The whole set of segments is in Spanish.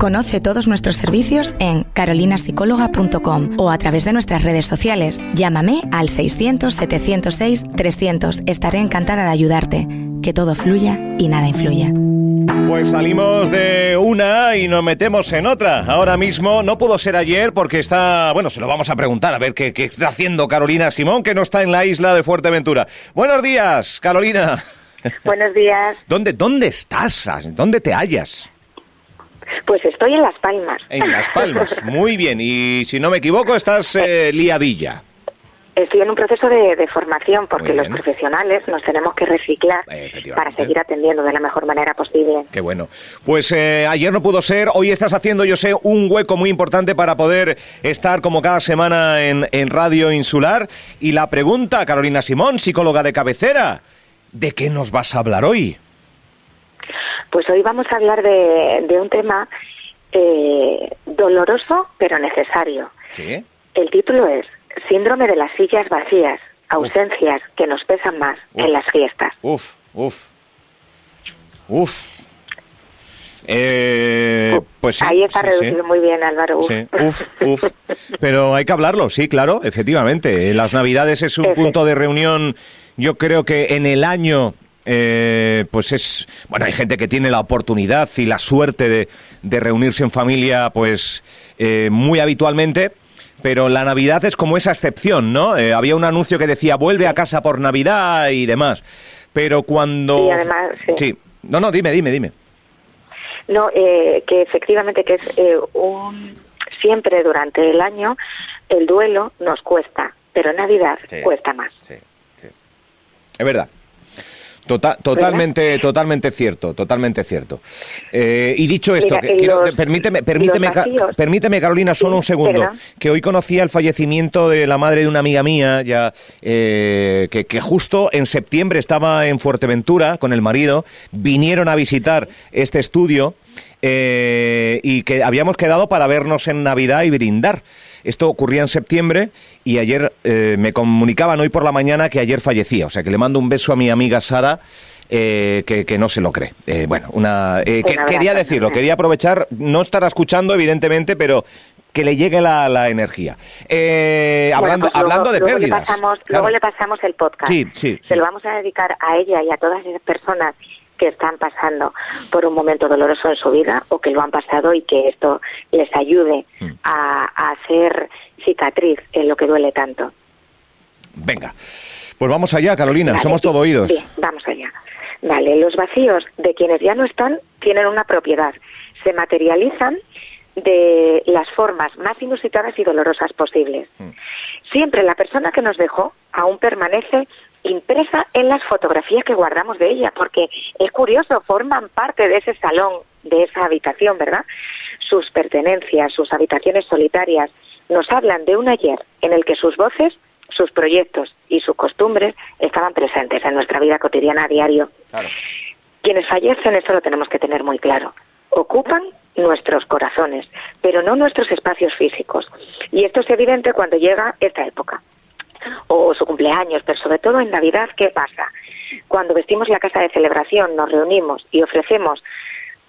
Conoce todos nuestros servicios en carolinapsicóloga.com o a través de nuestras redes sociales. Llámame al 600-706-300. Estaré encantada de ayudarte. Que todo fluya y nada influya. Pues salimos de una y nos metemos en otra. Ahora mismo no pudo ser ayer porque está, bueno, se lo vamos a preguntar a ver qué, qué está haciendo Carolina Simón, que no está en la isla de Fuerteventura. Buenos días, Carolina. Buenos días. ¿Dónde, dónde estás? ¿Dónde te hallas? Pues estoy en Las Palmas. En Las Palmas, muy bien. Y si no me equivoco, estás eh, liadilla. Estoy en un proceso de, formación porque los profesionales nos tenemos que reciclar para seguir atendiendo de la mejor manera posible. Qué bueno. Pues eh, ayer no pudo ser, hoy estás haciendo, yo sé, un hueco muy importante para poder estar como cada semana en, en Radio Insular. Y la pregunta, Carolina Simón, psicóloga de cabecera, ¿de qué nos vas a hablar hoy? Pues hoy vamos a hablar de, un tema eh, doloroso pero necesario. ¿Sí? El título es Síndrome de las sillas vacías, ausencias que nos pesan más en las fiestas. Uf, uf, uf. Eh, pues sí, Ahí está reducido muy bien, Álvaro. Uf. uf, uf. Pero hay que hablarlo, sí, claro, efectivamente. Las Navidades es un punto de reunión, yo creo que en el año eh, pues es bueno hay gente que tiene la oportunidad y la suerte de, de reunirse en familia pues eh, muy habitualmente pero la Navidad es como esa excepción, ¿no? Eh, había un anuncio que decía vuelve a casa por Navidad y demás, pero cuando sí, además, sí. no no dime dime dime no que efectivamente que es un siempre durante el año el duelo nos cuesta pero Navidad cuesta más sí, sí. es verdad Tota-, totalmente, totalmente cierto, totalmente cierto. Eh, y dicho esto, permíteme, permíteme, permíteme, Carolina, solo un segundo, que hoy conocía el fallecimiento de la madre de una amiga mía, ya eh, que, justo en septiembre estaba en Fuerteventura con el marido, vinieron a visitar este estudio eh, y que habíamos quedado para vernos en Navidad y brindar. Esto ocurría en septiembre y ayer eh, me comunicaban hoy por la mañana que ayer fallecía. O sea que le mando un beso a mi amiga Sara. Eh, que, no se lo cree. Eh, bueno, una, quería decirlo, quería aprovechar, no estará escuchando evidentemente, pero que le llegue la, energía. hablando pues hablando de pérdidas. Luego le pasamos el podcast. Sí, sí, Se lo vamos a dedicar a ella y a todas esas personas que están pasando por un momento doloroso en su vida o que lo han pasado y que esto les ayude hmm. a, hacer cicatriz en lo que duele tanto. Venga, pues vamos allá, Carolina, somos todo oídos. Bien, vamos allá. Vale, los vacíos de quienes ya no están tienen una propiedad. Se materializan de las formas más inusitadas y dolorosas posibles. Hmm. Siempre la persona que nos dejó aún permanece impresa en las fotografías que guardamos de ella, porque es curioso, forman parte de ese salón, de esa habitación, ¿verdad? Sus pertenencias, sus habitaciones solitarias, nos hablan de un ayer en el que sus voces, sus proyectos y sus costumbres estaban presentes en nuestra vida cotidiana a diario. Quienes fallecen, esto lo tenemos que tener muy claro, ocupan nuestros corazones, pero no nuestros espacios físicos. Y esto es evidente cuando llega esta época o su cumpleaños, pero sobre todo en Navidad, ¿qué pasa? Cuando vestimos la casa de celebración, nos reunimos y ofrecemos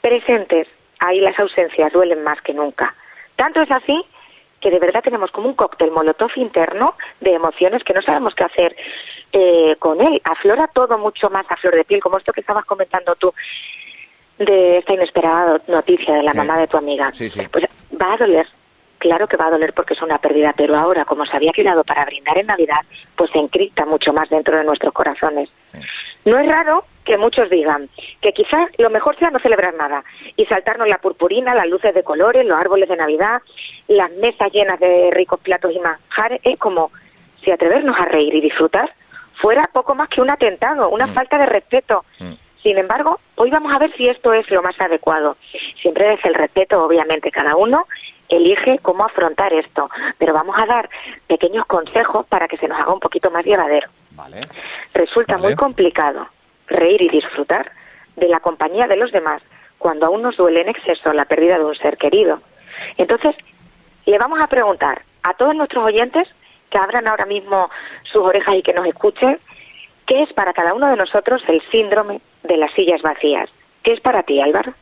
presentes, ahí las ausencias duelen más que nunca. Tanto es así que de verdad tenemos como un cóctel molotov interno de emociones que no sabemos qué hacer eh, con él. Aflora todo mucho más a flor de piel, como esto que estabas comentando tú de esta inesperada noticia de la mamá de tu amiga. Pues va a doler, claro que va a doler porque es una pérdida, pero ahora, como se había quedado para brindar en Navidad, pues se encripta mucho más dentro de nuestros corazones. No es raro que muchos digan que quizás lo mejor sea no celebrar nada y saltarnos la purpurina, las luces de colores, los árboles de Navidad, las mesas llenas de ricos platos y manjares. Es como si atrevernos a reír y disfrutar fuera poco más que un atentado, una mm. falta de respeto. Mm. Sin embargo, hoy vamos a ver si esto es lo más adecuado. Siempre desde el respeto, obviamente, cada uno elige cómo afrontar esto, pero vamos a dar pequeños consejos para que se nos haga un poquito más llevadero. Resulta muy complicado reír y disfrutar de la compañía de los demás cuando aún nos duele en exceso la pérdida de un ser querido. Entonces, le vamos a preguntar a todos nuestros oyentes que abran ahora mismo sus orejas y que nos escuchen, ¿qué es para cada uno de nosotros el síndrome de las sillas vacías? ¿Qué es para ti, Álvaro?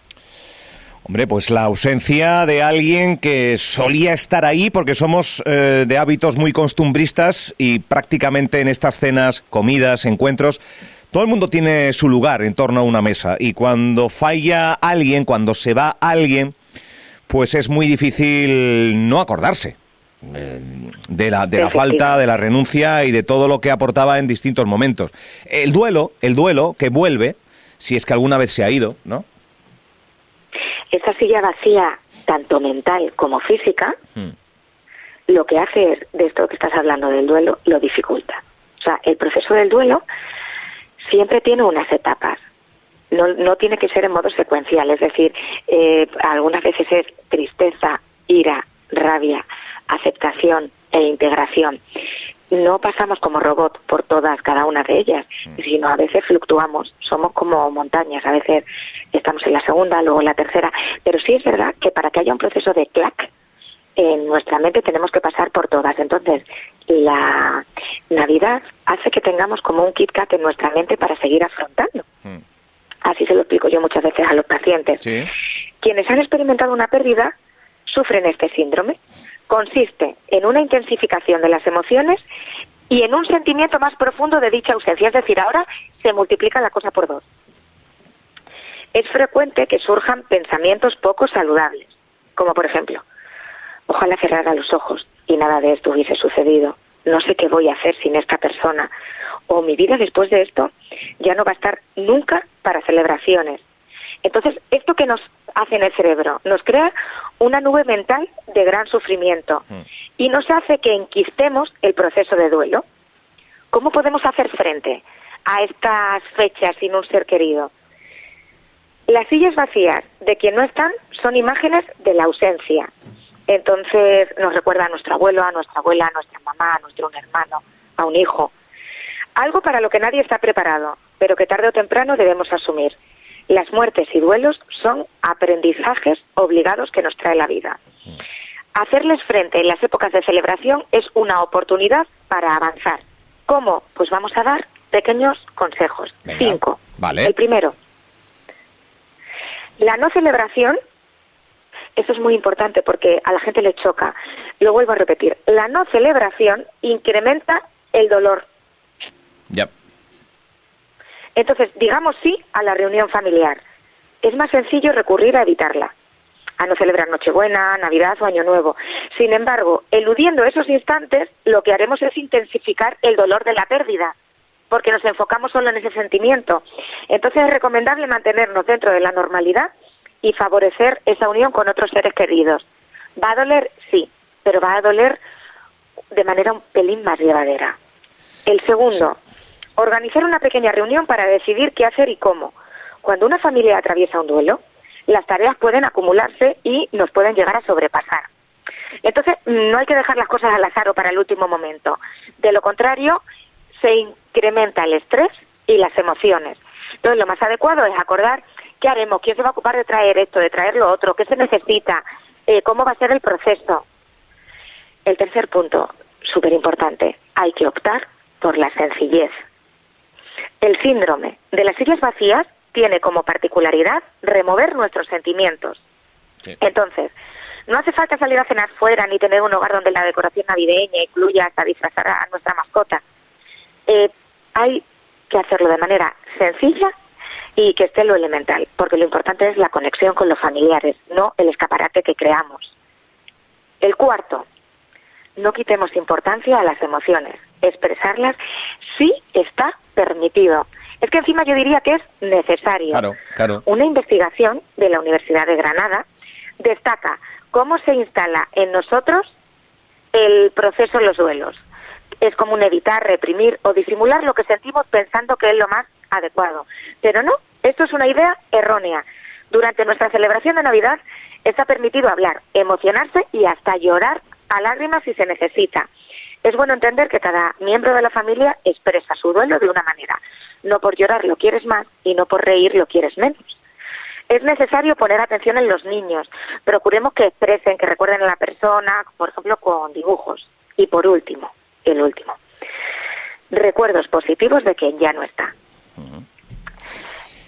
Hombre, pues la ausencia de alguien que solía estar ahí porque somos eh, de hábitos muy costumbristas y prácticamente en estas cenas, comidas, encuentros, todo el mundo tiene su lugar en torno a una mesa y cuando falla alguien, cuando se va alguien, pues es muy difícil no acordarse eh, de la, de la falta, de la renuncia y de todo lo que aportaba en distintos momentos. El duelo, el duelo que vuelve, si es que alguna vez se ha ido, ¿no? Esa silla vacía, tanto mental como física, hmm. lo que hace es, de esto que estás hablando del duelo, lo dificulta. O sea, el proceso del duelo siempre tiene unas etapas. No, no tiene que ser en modo secuencial, es decir, eh, algunas veces es tristeza, ira, rabia, aceptación e integración. No pasamos como robot por todas, cada una de ellas, mm. sino a veces fluctuamos, somos como montañas, a veces estamos en la segunda, luego en la tercera, pero sí es verdad que para que haya un proceso de clac, en nuestra mente tenemos que pasar por todas. Entonces, la Navidad hace que tengamos como un Kit Kat en nuestra mente para seguir afrontando. Mm. Así se lo explico yo muchas veces a los pacientes. Quienes han experimentado una pérdida sufren este síndrome. Consiste en una intensificación de las emociones y en un sentimiento más profundo de dicha ausencia. Es decir, ahora se multiplica la cosa por dos. Es frecuente que surjan pensamientos poco saludables, como por ejemplo, ojalá cerrara los ojos y nada de esto hubiese sucedido. No sé qué voy a hacer sin esta persona. O mi vida después de esto ya no va a estar nunca para celebraciones. Entonces, esto que nos hace en el cerebro, nos crea una nube mental de gran sufrimiento mm. y nos hace que enquistemos el proceso de duelo. ¿Cómo podemos hacer frente a estas fechas sin un ser querido? Las sillas vacías de quien no están son imágenes de la ausencia, entonces nos recuerda a nuestro abuelo, a nuestra abuela, a nuestra mamá, a nuestro hermano, a un hijo. Algo para lo que nadie está preparado, pero que tarde o temprano debemos asumir. Las muertes y duelos son aprendizajes obligados que nos trae la vida. Hacerles frente en las épocas de celebración es una oportunidad para avanzar. ¿Cómo? Pues vamos a dar pequeños consejos. Cinco. Vale. El primero, la no celebración eso es muy importante porque a la gente le choca. Lo vuelvo a repetir. La no celebración incrementa el dolor. Ya. Entonces, digamos sí a la reunión familiar. Es más sencillo recurrir a evitarla, a no celebrar Nochebuena, Navidad o Año Nuevo. Sin embargo, eludiendo esos instantes, lo que haremos es intensificar el dolor de la pérdida, porque nos enfocamos solo en ese sentimiento. Entonces es recomendable mantenernos dentro de la normalidad y favorecer esa unión con otros seres queridos. ¿Va a doler? Sí, pero va a doler de manera un pelín más llevadera. El segundo, organizar una pequeña reunión para decidir qué hacer y cómo. Cuando una familia atraviesa un duelo, las tareas pueden acumularse y nos pueden llegar a sobrepasar. Entonces, no hay que dejar las cosas al azar o para el último momento. De lo contrario, se incrementa el estrés y las emociones. Entonces, lo más adecuado es acordar ¿Qué haremos? ¿Quién se va a ocupar de traer esto, de traer lo otro? ¿Qué se necesita? Eh, ¿Cómo va a ser el proceso? El tercer punto, súper importante, hay que optar por la sencillez. El síndrome de las sillas vacías tiene como particularidad remover nuestros sentimientos. Entonces, no hace falta salir a cenar fuera ni tener un hogar donde la decoración navideña incluya hasta disfrazar a nuestra mascota. Eh, hay que hacerlo de manera sencilla y que esté lo elemental, porque lo importante es la conexión con los familiares, no el escaparate que creamos. El cuarto, no quitemos importancia a las emociones, expresarlas sí está permitido. Es que encima yo diría que es necesario. Una investigación de la Universidad de Granada destaca cómo se instala en nosotros el proceso de los duelos. Es común evitar, reprimir o disimular lo que sentimos pensando que es lo más adecuado. Pero no, Esto es una idea errónea. Durante nuestra celebración de Navidad está permitido hablar, emocionarse y hasta llorar a lágrimas si se necesita. Es bueno entender que cada miembro de la familia expresa su duelo de una manera. No por llorar lo quieres más y no por reír lo quieres menos. Es necesario poner atención en los niños. Procuremos que expresen, que recuerden a la persona, por ejemplo, con dibujos. Y por último, el último, recuerdos positivos de quien ya no está.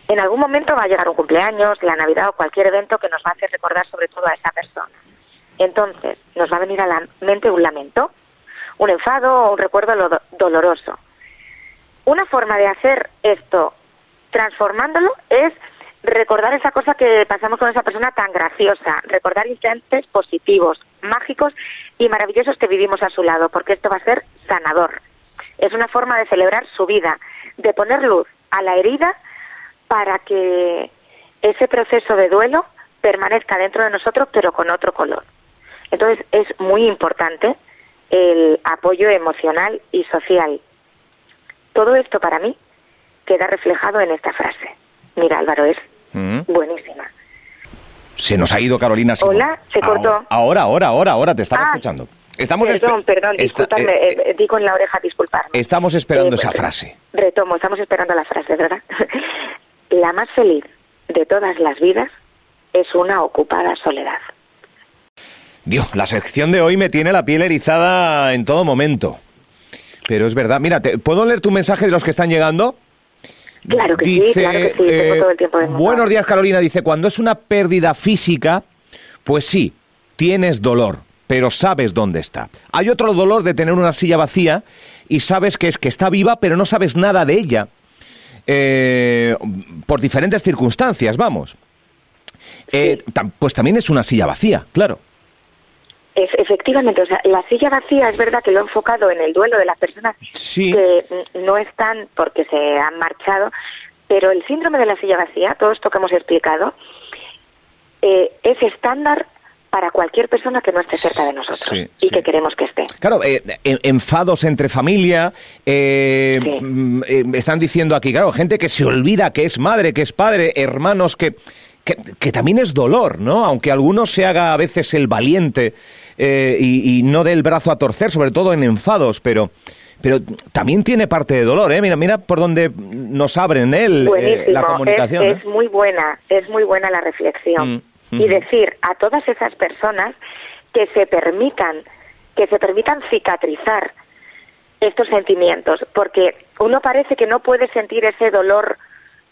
En algún momento va a llegar un cumpleaños, la Navidad o cualquier evento que nos va a hacer recordar sobre todo a esa persona. Entonces, nos va a venir a la mente un lamento, un enfado o un recuerdo doloroso. Una forma de hacer esto transformándolo es recordar esa cosa que pasamos con esa persona tan graciosa, recordar instantes positivos, mágicos y maravillosos que vivimos a su lado, porque esto va a ser sanador. Es una forma de celebrar su vida, de poner luz a la herida para que ese proceso de duelo permanezca dentro de nosotros, pero con otro color. Entonces es muy importante el apoyo emocional y social. Todo esto para mí queda reflejado en esta frase. Mira, Álvaro, es mm. buenísima. Se nos ha ido Carolina. Hola, se cortó. Ahora, ahora, ahora, ahora, te estaba ah, escuchando. Estamos perdón, perdón, disculpadme, eh, eh, digo en la oreja disculparme. Estamos esperando esa frase. Retomo, estamos esperando la frase, ¿verdad? la más feliz de todas las vidas es una ocupada soledad. Dios, la sección de hoy me tiene la piel erizada en todo momento. Pero es verdad, mira, ¿puedo leer tu mensaje de los que están llegando? Claro que sí, claro que sí, tengo eh, todo el tiempo de Buenos días, Carolina. Dice, cuando es una pérdida física, pues sí, tienes dolor, pero sabes dónde está. Hay otro dolor de tener una silla vacía y sabes que es que está viva, pero no sabes nada de ella. Eh, por diferentes circunstancias, vamos. Eh, pues también es una silla vacía, claro. Efectivamente, o sea, la silla vacía es verdad que lo he enfocado en el duelo de las personas que no están porque se han marchado, pero el síndrome de la silla vacía, todo esto que hemos explicado, eh, es estándar para cualquier persona que no esté cerca de nosotros y que queremos que esté. Claro, eh, enfados entre familia, eh, mm, eh, están diciendo aquí, claro, gente que se olvida que es madre, que es padre, hermanos que, que, también es dolor, ¿no? Aunque alguno se haga a veces el valiente y, no dé el brazo a torcer, sobre todo en enfados, pero pero también tiene parte de dolor, ¿eh? Mira, mira por dónde nos abren él la comunicación. Es, es, muy buena, es muy buena la reflexión. Mm y decir a todas esas personas que se permitan, que se permitan cicatrizar estos sentimientos, porque uno parece que no puede sentir ese dolor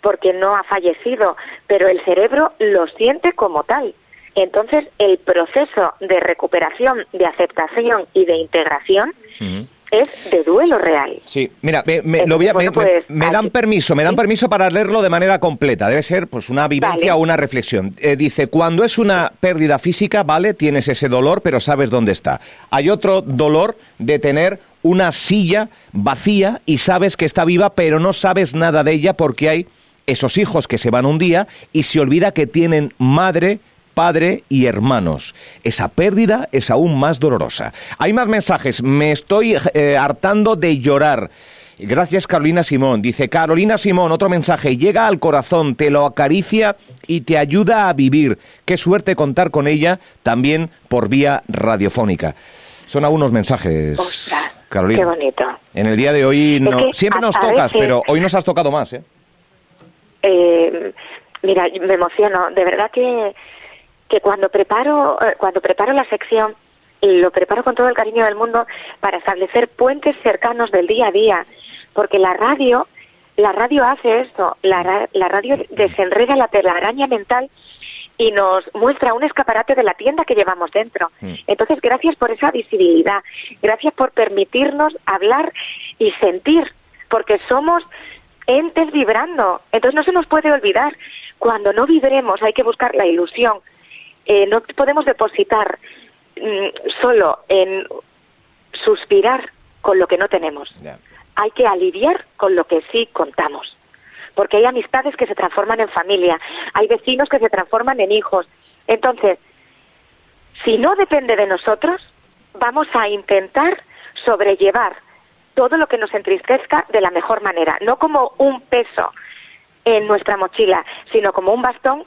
porque no ha fallecido, pero el cerebro lo siente como tal. Entonces, el proceso de recuperación, de aceptación y de integración es de duelo real. Sí, mira, me, lo voy pues, me, dan permiso, me dan permiso para leerlo de manera completa. Debe ser pues una vivencia o una reflexión. Eh, dice, cuando es una pérdida física, vale, tienes ese dolor, pero sabes dónde está. Hay otro dolor de tener una silla vacía y sabes que está viva, pero no sabes nada de ella porque hay esos hijos que se van un día y se olvida que tienen madre, padre y hermanos. Esa pérdida es aún más dolorosa. Hay más mensajes. Me estoy eh, hartando de llorar. Gracias Carolina Simón. Dice Carolina Simón, otro mensaje. Llega al corazón, te lo acaricia y te ayuda a vivir. Qué suerte contar con ella también por vía radiofónica. Son algunos mensajes. Carolina. Qué bonito. En el día de hoy no, siempre nos tocas, pero hoy nos has tocado más. ¿eh? ¿eh? mira, me emociono. De verdad que que cuando preparo, eh, cuando preparo la sección, lo preparo con todo el cariño del mundo para establecer puentes cercanos del día a día, porque la radio, la radio hace esto, la, la radio desenreda la telaraña mental y nos muestra un escaparate de la tienda que llevamos dentro. Mm. Entonces, gracias por esa visibilidad, gracias por permitirnos hablar y sentir, porque somos entes vibrando. Entonces, no se nos puede olvidar, cuando no vibremos hay que buscar la ilusión, eh, no podemos depositar mm, solo en suspirar con lo que no tenemos. Hay que aliviar con lo que sí contamos. Porque hay amistades que se transforman en familia, hay vecinos que se transforman en hijos. Entonces, si no depende de nosotros, vamos a intentar sobrellevar todo lo que nos entristezca de la mejor manera, no como un peso en nuestra mochila, sino como un bastón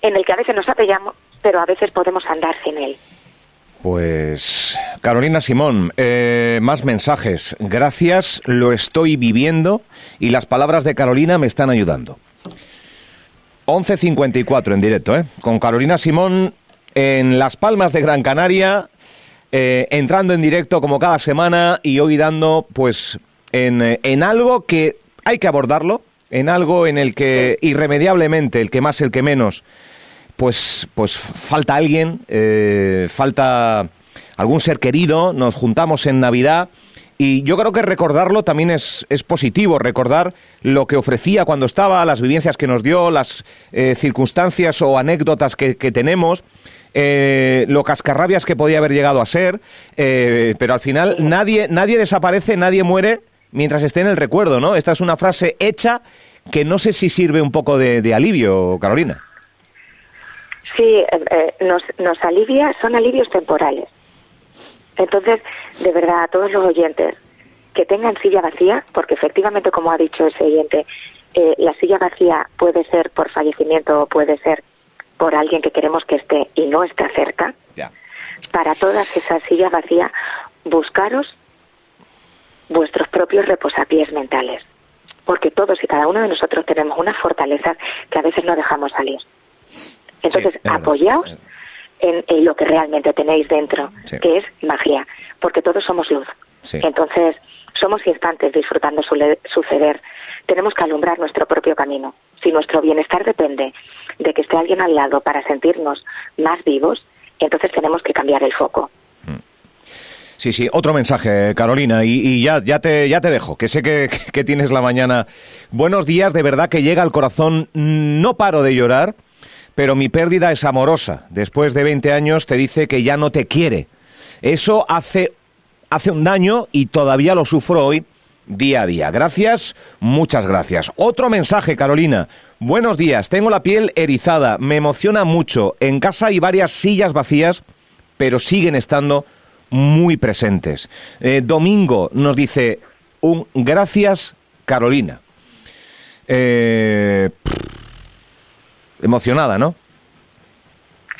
en el que a veces nos apoyamos, pero a veces podemos andar sin él. Pues Carolina Simón, eh, más mensajes. Gracias, lo estoy viviendo y las palabras de Carolina me están ayudando. 11.54 en directo, ¿eh? Con Carolina Simón en Las Palmas de Gran Canaria, eh, entrando en directo como cada semana y hoy dando, pues, en, eh, en algo que hay que abordarlo, en algo en el que irremediablemente, el que más, el que menos, pues, pues falta alguien, eh, falta algún ser querido, nos juntamos en Navidad. Y yo creo que recordarlo también es, es, positivo, recordar lo que ofrecía cuando estaba, las vivencias que nos dio, las eh, circunstancias o anécdotas que, tenemos, eh, lo cascarrabias que podía haber llegado a ser, pero al final nadie, nadie desaparece, nadie muere mientras esté en el recuerdo, ¿no? Esta es una frase hecha que no sé si sirve un poco de alivio, Carolina. Sí, eh, eh, nos, nos alivia, son alivios temporales. Entonces, de verdad, a todos los oyentes que tengan silla vacía, porque efectivamente, como ha dicho ese oyente, eh, la silla vacía puede ser por fallecimiento o puede ser por alguien que queremos que esté y no está cerca. Para todas esas sillas vacías, buscaros vuestros propios reposapiés mentales, porque todos y cada uno de nosotros tenemos una fortaleza que a veces no dejamos salir. Entonces, apoyaos en, lo que realmente tenéis dentro, que es magia, porque todos somos luz. Entonces, somos instantes disfrutando su suceder. Tenemos que alumbrar nuestro propio camino. Si nuestro bienestar depende de que esté alguien al lado para sentirnos más vivos, entonces tenemos que cambiar el foco. Mm. Sí, sí, otro mensaje, Carolina, y, ya, ya, te, ya te dejo, que sé que, que, tienes la mañana. Buenos días, de verdad que llega al corazón, no paro de llorar, pero mi pérdida es amorosa. Después de 20 años te dice que ya no te quiere. Eso hace, hace un daño y todavía lo sufro hoy día a día. Gracias, muchas gracias. Otro mensaje, Carolina. Buenos días, tengo la piel erizada, me emociona mucho. En casa hay varias sillas vacías, pero siguen estando muy presentes. Eh, Domingo nos dice un gracias, Carolina. Eh, emocionada, ¿no?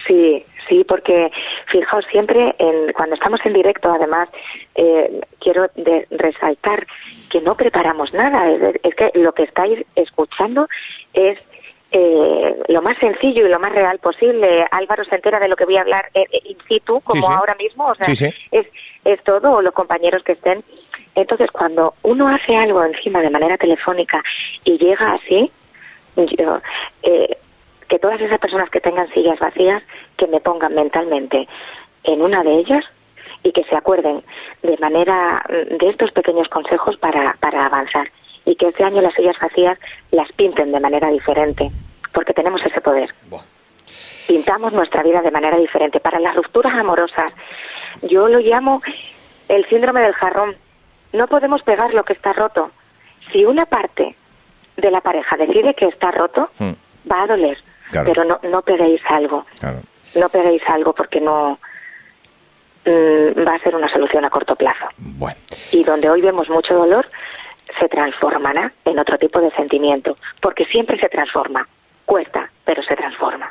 Sí, sí, porque fijaos siempre en, cuando estamos en directo, además, eh, quiero resaltar que no preparamos nada. Es, que lo que estáis escuchando es eh, lo más sencillo y lo más real posible. Álvaro se entera de lo que voy a hablar eh, in situ, como ahora mismo. O sea, Es, es todo, o los compañeros que estén. Entonces, cuando uno hace algo encima de manera telefónica y llega así, yo, eh, que todas esas personas que tengan sillas vacías, que me pongan mentalmente en una de ellas y que se acuerden de manera de estos pequeños consejos para, para avanzar y que este año las sillas vacías las pinten de manera diferente, porque tenemos ese poder. Pintamos nuestra vida de manera diferente. Para las rupturas amorosas, yo lo llamo el síndrome del jarrón. No podemos pegar lo que está roto. Si una parte de la pareja decide que está roto, hmm. va a doler pero no, no peguéis algo. No peguéis algo porque no mm, va a ser una solución a corto plazo. Y donde hoy vemos mucho dolor, se transformará en otro tipo de sentimiento, porque siempre se transforma. Cuesta, pero se transforma.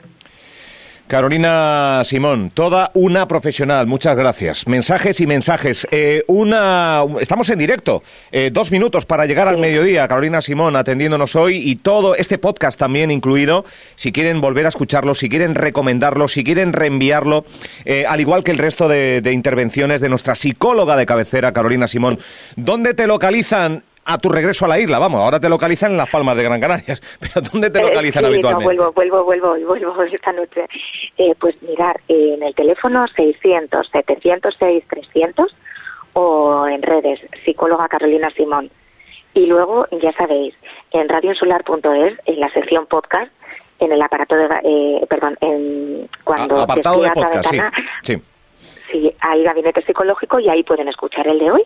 Carolina Simón, toda una profesional, muchas gracias. Mensajes y mensajes. Eh, una, estamos en directo, eh, dos minutos para llegar al mediodía. Carolina Simón atendiéndonos hoy y todo este podcast también incluido. Si quieren volver a escucharlo, si quieren recomendarlo, si quieren reenviarlo, eh, al igual que el resto de, de intervenciones de nuestra psicóloga de cabecera, Carolina Simón. ¿Dónde te localizan? A tu regreso a la isla, vamos, ahora te localizan en Las Palmas de Gran Canarias, pero ¿dónde te eh, localizan habitualmente? vuelvo, vuelvo, vuelvo, vuelvo esta noche. Eh, pues mirar, en el teléfono 600 706 300 o en redes, psicóloga Carolina Simón. Y luego, ya sabéis, en radioinsular.es, en la sección podcast, en el aparato de, eh, perdón, en cuando apartado de podcast, sí. sí, hay gabinete psicológico y ahí pueden escuchar el de hoy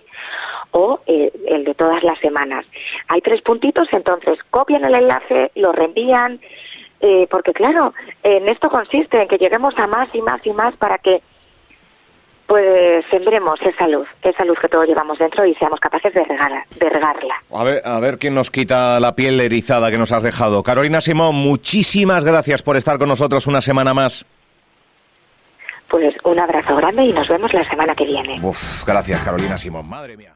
o eh, el de todas las semanas. Hay tres puntitos, entonces copian el enlace, lo reenvían, eh, porque claro, en esto consiste en que lleguemos a más y más y más para que pues sembremos esa luz, esa luz que todos llevamos dentro y seamos capaces de, de regarla. A ver, a ver quién nos quita la piel erizada que nos has dejado. Carolina Simón, muchísimas gracias por estar con nosotros una semana más. Pues un abrazo grande y nos vemos la semana que viene. Uf, gracias Carolina Simón, madre mía.